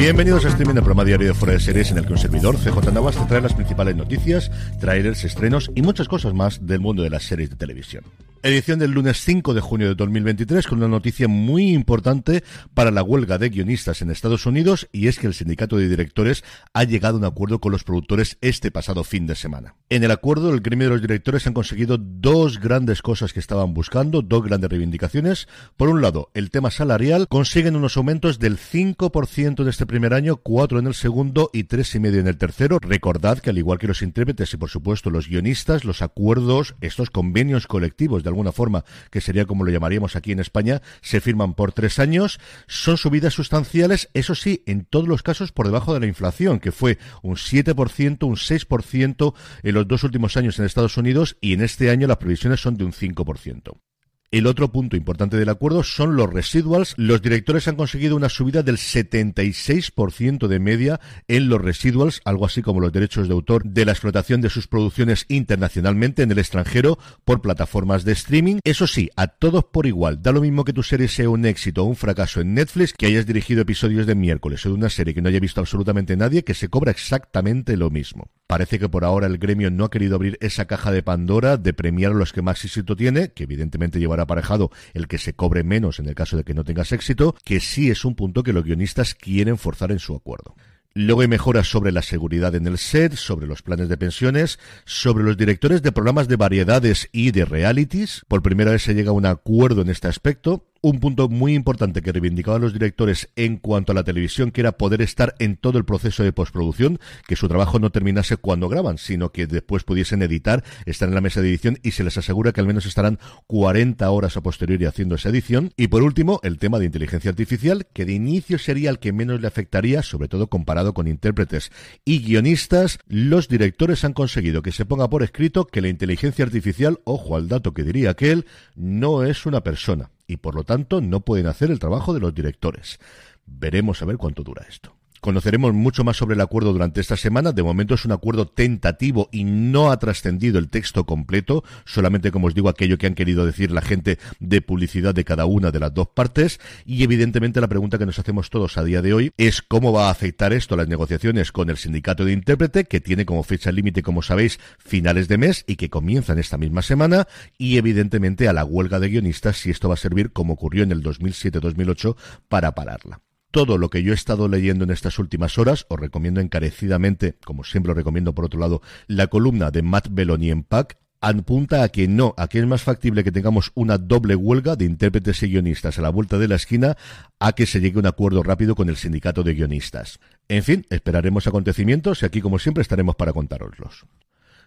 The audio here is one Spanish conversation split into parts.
Bienvenidos a streaming del programa diario de Fuera de Series en el que un servidor, CJ Navas, te trae las principales noticias, trailers, estrenos y muchas cosas más del mundo de las series de televisión. Edición del lunes 5 de junio de 2023 con una noticia muy importante para la huelga de guionistas en Estados Unidos y es que el sindicato de directores ha llegado a un acuerdo con los productores este pasado fin de semana. En el acuerdo, el gremio de los directores han conseguido dos grandes cosas que estaban buscando, dos grandes reivindicaciones. Por un lado, el tema salarial, consiguen unos aumentos del 5% en este primer año, 4 en el segundo y 3,5 en el tercero. Recordad que al igual que los intérpretes y por supuesto los guionistas, los acuerdos, estos convenios colectivos de alguna forma, que sería como lo llamaríamos aquí en España, se firman por tres años. Son subidas sustanciales, eso sí, en todos los casos por debajo de la inflación, que fue un 7%, un 6% en los dos últimos años en Estados Unidos y en este año las previsiones son de un 5%. El otro punto importante del acuerdo son los residuals. Los directores han conseguido una subida del 76% de media en los residuals, algo así como los derechos de autor de la explotación de sus producciones internacionalmente en el extranjero por plataformas de streaming. Eso sí, a todos por igual. Da lo mismo que tu serie sea un éxito o un fracaso en Netflix, que hayas dirigido episodios de miércoles o de una serie que no haya visto absolutamente nadie, que se cobra exactamente lo mismo. Parece que por ahora el gremio no ha querido abrir esa caja de Pandora de premiar a los que más éxito tiene, que evidentemente llevará aparejado el que se cobre menos en el caso de que no tengas éxito, que sí es un punto que los guionistas quieren forzar en su acuerdo. Luego hay mejoras sobre la seguridad en el set, sobre los planes de pensiones, sobre los directores de programas de variedades y de realities. Por primera vez se llega a un acuerdo en este aspecto un punto muy importante que reivindicaban los directores en cuanto a la televisión, que era poder estar en todo el proceso de postproducción, que su trabajo no terminase cuando graban, sino que después pudiesen editar, estar en la mesa de edición y se les asegura que al menos estarán 40 horas a posteriori haciendo esa edición. Y por último, el tema de inteligencia artificial, que de inicio sería el que menos le afectaría, sobre todo comparado con intérpretes y guionistas. Los directores han conseguido que se ponga por escrito que la inteligencia artificial, ojo al dato que diría aquel, no es una persona y por lo tanto no pueden hacer el trabajo de los directores. Veremos a ver cuánto dura esto. Conoceremos mucho más sobre el acuerdo durante esta semana. De momento es un acuerdo tentativo y no ha trascendido el texto completo, solamente como os digo aquello que han querido decir la gente de publicidad de cada una de las dos partes. Y evidentemente la pregunta que nos hacemos todos a día de hoy es cómo va a afectar esto a las negociaciones con el sindicato de intérprete, que tiene como fecha límite, como sabéis, finales de mes y que comienzan esta misma semana. Y evidentemente a la huelga de guionistas, si esto va a servir, como ocurrió en el 2007-2008, para pararla todo lo que yo he estado leyendo en estas últimas horas, os recomiendo encarecidamente, como siempre os recomiendo por otro lado, la columna de Matt Belloni en PAC, apunta a que no, a que es más factible que tengamos una doble huelga de intérpretes y guionistas a la vuelta de la esquina a que se llegue a un acuerdo rápido con el sindicato de guionistas. En fin, esperaremos acontecimientos y aquí como siempre estaremos para contároslos.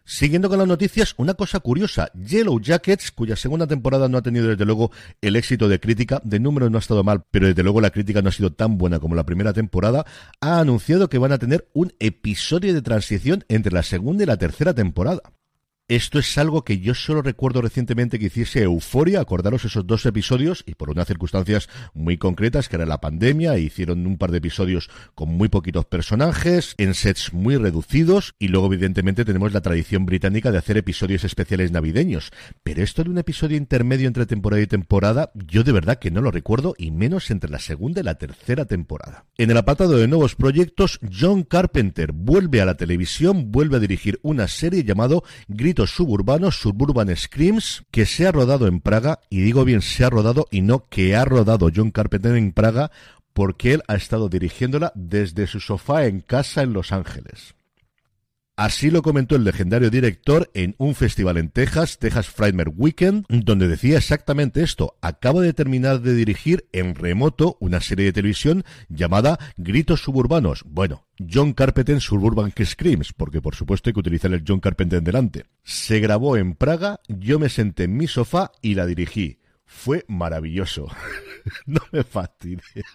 Siguiendo con las noticias, una cosa curiosa, Yellow Jackets, cuya segunda temporada no ha tenido desde luego el éxito de crítica, de número no ha estado mal, pero desde luego la crítica no ha sido tan buena como la primera temporada, ha anunciado que van a tener un episodio de transición entre la segunda y la tercera temporada. Esto es algo que yo solo recuerdo recientemente que hiciese Euforia, acordaros esos dos episodios, y por unas circunstancias muy concretas, que era la pandemia, e hicieron un par de episodios con muy poquitos personajes, en sets muy reducidos, y luego evidentemente tenemos la tradición británica de hacer episodios especiales navideños. Pero esto de un episodio intermedio entre temporada y temporada, yo de verdad que no lo recuerdo, y menos entre la segunda y la tercera temporada. En el apartado de nuevos proyectos, John Carpenter vuelve a la televisión, vuelve a dirigir una serie llamado suburbanos, Suburban Screams, que se ha rodado en Praga, y digo bien se ha rodado y no que ha rodado John Carpenter en Praga, porque él ha estado dirigiéndola desde su sofá en casa en Los Ángeles. Así lo comentó el legendario director en un festival en Texas, Texas Frightmare Weekend, donde decía exactamente esto. Acaba de terminar de dirigir en remoto una serie de televisión llamada Gritos Suburbanos. Bueno, John Carpenter Suburban Screams, porque por supuesto hay que utilizar el John Carpenter en delante. Se grabó en Praga, yo me senté en mi sofá y la dirigí. Fue maravilloso. no me fastidies.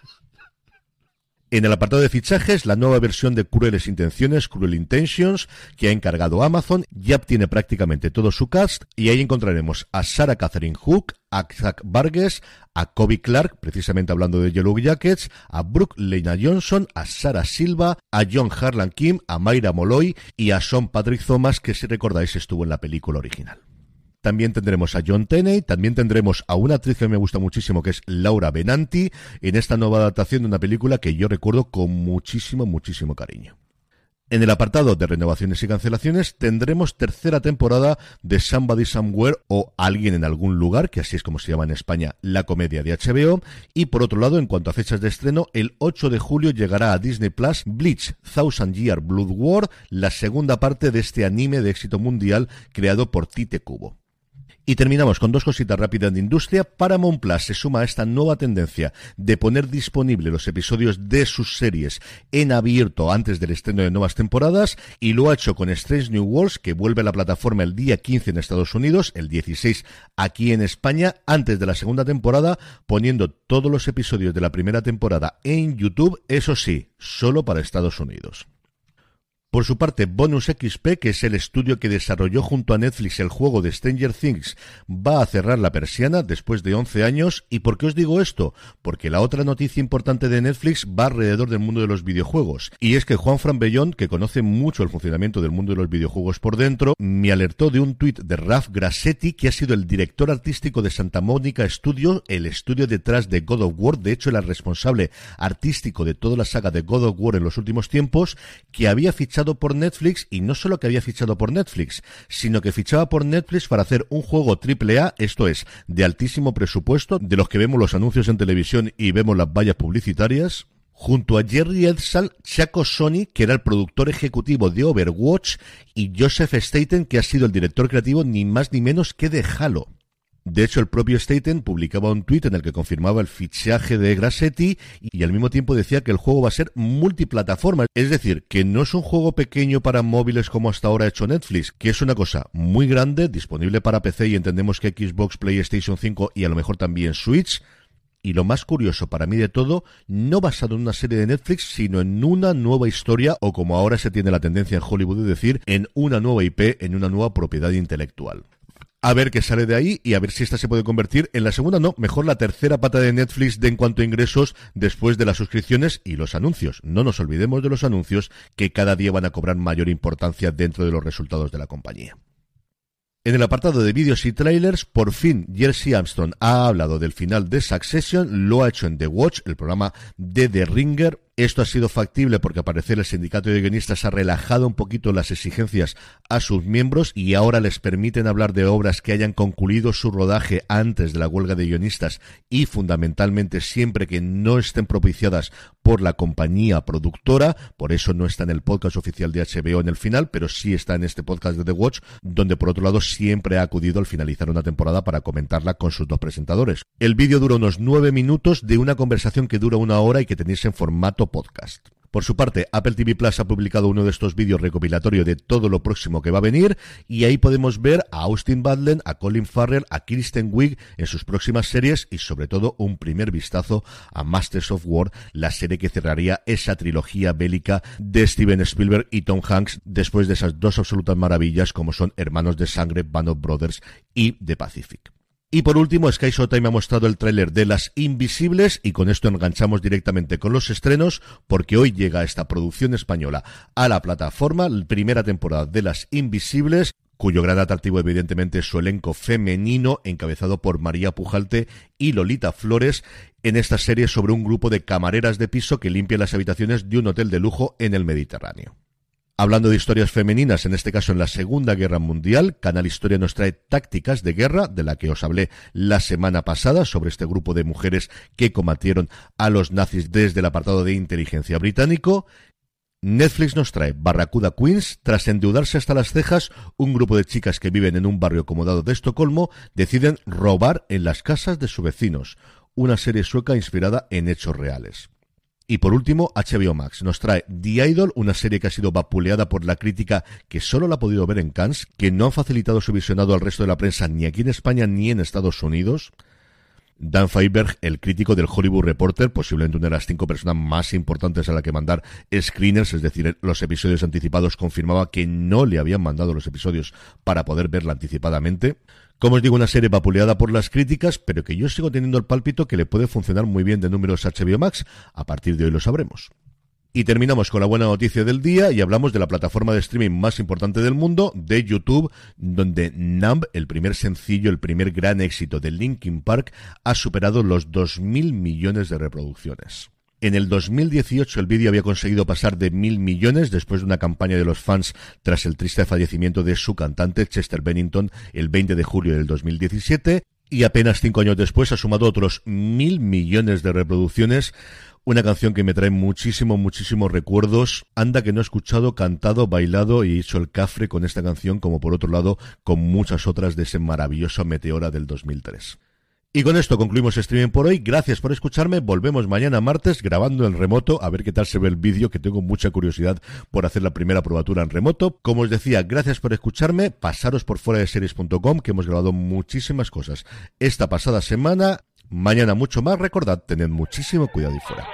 En el apartado de fichajes, la nueva versión de Crueles Intenciones, Cruel Intentions, que ha encargado Amazon, ya obtiene prácticamente todo su cast y ahí encontraremos a Sarah Catherine Hook, a Zach Vargas, a Kobe Clark, precisamente hablando de Yellow Jackets, a Brooke Lena Johnson, a Sarah Silva, a John Harlan Kim, a Mayra Molloy y a Sean Patrick Thomas, que si recordáis estuvo en la película original. También tendremos a John Tenney, también tendremos a una actriz que me gusta muchísimo, que es Laura Benanti, en esta nueva adaptación de una película que yo recuerdo con muchísimo, muchísimo cariño. En el apartado de renovaciones y cancelaciones tendremos tercera temporada de Somebody Somewhere o Alguien en algún lugar, que así es como se llama en España la comedia de HBO. Y por otro lado, en cuanto a fechas de estreno, el 8 de julio llegará a Disney Plus Bleach Thousand Year Blood War, la segunda parte de este anime de éxito mundial creado por Tite Kubo. Y terminamos con dos cositas rápidas de industria. Paramount Plus se suma a esta nueva tendencia de poner disponible los episodios de sus series en abierto antes del estreno de nuevas temporadas y lo ha hecho con Strange New Worlds que vuelve a la plataforma el día 15 en Estados Unidos, el 16 aquí en España, antes de la segunda temporada, poniendo todos los episodios de la primera temporada en YouTube, eso sí, solo para Estados Unidos. Por su parte, Bonus XP, que es el estudio que desarrolló junto a Netflix el juego de Stranger Things, va a cerrar la persiana después de 11 años. ¿Y por qué os digo esto? Porque la otra noticia importante de Netflix va alrededor del mundo de los videojuegos. Y es que Juan Fran Bellón, que conoce mucho el funcionamiento del mundo de los videojuegos por dentro, me alertó de un tuit de Raf Grassetti, que ha sido el director artístico de Santa Mónica Studio, el estudio detrás de God of War, de hecho el responsable artístico de toda la saga de God of War en los últimos tiempos, que había fichado por Netflix y no solo que había fichado por Netflix, sino que fichaba por Netflix para hacer un juego triple A, esto es, de altísimo presupuesto, de los que vemos los anuncios en televisión y vemos las vallas publicitarias junto a Jerry Edsall, Chaco Sony, que era el productor ejecutivo de Overwatch, y Joseph Staten, que ha sido el director creativo ni más ni menos que de Halo. De hecho, el propio Staten publicaba un tuit en el que confirmaba el fichaje de Grassetti y al mismo tiempo decía que el juego va a ser multiplataforma. Es decir, que no es un juego pequeño para móviles como hasta ahora ha hecho Netflix, que es una cosa muy grande, disponible para PC y entendemos que Xbox, PlayStation 5 y a lo mejor también Switch. Y lo más curioso para mí de todo, no basado en una serie de Netflix, sino en una nueva historia, o como ahora se tiene la tendencia en Hollywood de decir, en una nueva IP, en una nueva propiedad intelectual a ver qué sale de ahí y a ver si esta se puede convertir en la segunda, no, mejor la tercera pata de Netflix de en cuanto a ingresos después de las suscripciones y los anuncios. No nos olvidemos de los anuncios que cada día van a cobrar mayor importancia dentro de los resultados de la compañía. En el apartado de vídeos y trailers, por fin Jersey Armstrong ha hablado del final de Succession, lo ha hecho en The Watch, el programa de The Ringer, esto ha sido factible porque al parecer el sindicato de guionistas ha relajado un poquito las exigencias a sus miembros y ahora les permiten hablar de obras que hayan concluido su rodaje antes de la huelga de guionistas y fundamentalmente siempre que no estén propiciadas por la compañía productora. Por eso no está en el podcast oficial de HBO en el final, pero sí está en este podcast de The Watch, donde por otro lado siempre ha acudido al finalizar una temporada para comentarla con sus dos presentadores. El vídeo dura unos nueve minutos de una conversación que dura una hora y que tenéis en formato podcast. Por su parte, Apple TV Plus ha publicado uno de estos vídeos recopilatorio de todo lo próximo que va a venir y ahí podemos ver a Austin Butler, a Colin Farrell, a Kristen Wiig en sus próximas series y sobre todo un primer vistazo a Masters of War, la serie que cerraría esa trilogía bélica de Steven Spielberg y Tom Hanks después de esas dos absolutas maravillas como son Hermanos de Sangre, Band Brothers y The Pacific. Y por último, Sky Showtime ha mostrado el tráiler de Las Invisibles y con esto enganchamos directamente con los estrenos porque hoy llega esta producción española a la plataforma, la primera temporada de Las Invisibles cuyo gran atractivo evidentemente es su elenco femenino encabezado por María Pujalte y Lolita Flores en esta serie sobre un grupo de camareras de piso que limpian las habitaciones de un hotel de lujo en el Mediterráneo. Hablando de historias femeninas, en este caso en la Segunda Guerra Mundial, Canal Historia nos trae Tácticas de Guerra, de la que os hablé la semana pasada, sobre este grupo de mujeres que combatieron a los nazis desde el apartado de inteligencia británico. Netflix nos trae Barracuda Queens. Tras endeudarse hasta las cejas, un grupo de chicas que viven en un barrio acomodado de Estocolmo deciden robar en las casas de sus vecinos. Una serie sueca inspirada en hechos reales. Y por último, HBO Max nos trae The Idol, una serie que ha sido vapuleada por la crítica que solo la ha podido ver en Cannes, que no ha facilitado su visionado al resto de la prensa ni aquí en España ni en Estados Unidos. Dan Feinberg, el crítico del Hollywood Reporter, posiblemente una de las cinco personas más importantes a la que mandar screeners, es decir, los episodios anticipados, confirmaba que no le habían mandado los episodios para poder verla anticipadamente. Como os digo, una serie vapuleada por las críticas, pero que yo sigo teniendo el pálpito que le puede funcionar muy bien de números HBO Max. A partir de hoy lo sabremos. Y terminamos con la buena noticia del día y hablamos de la plataforma de streaming más importante del mundo, de YouTube, donde Numb, el primer sencillo, el primer gran éxito de Linkin Park, ha superado los 2.000 millones de reproducciones. En el 2018 el vídeo había conseguido pasar de mil millones después de una campaña de los fans tras el triste fallecimiento de su cantante Chester Bennington el 20 de julio del 2017 y apenas cinco años después ha sumado otros mil millones de reproducciones una canción que me trae muchísimo, muchísimos recuerdos. Anda que no he escuchado, cantado, bailado y hecho el cafre con esta canción, como por otro lado con muchas otras de ese maravilloso Meteora del 2003. Y con esto concluimos streaming por hoy. Gracias por escucharme. Volvemos mañana martes grabando en remoto a ver qué tal se ve el vídeo, que tengo mucha curiosidad por hacer la primera probatura en remoto. Como os decía, gracias por escucharme. Pasaros por fuera de series.com, que hemos grabado muchísimas cosas esta pasada semana. Mañana mucho más, recordad, tened muchísimo cuidado y fuera.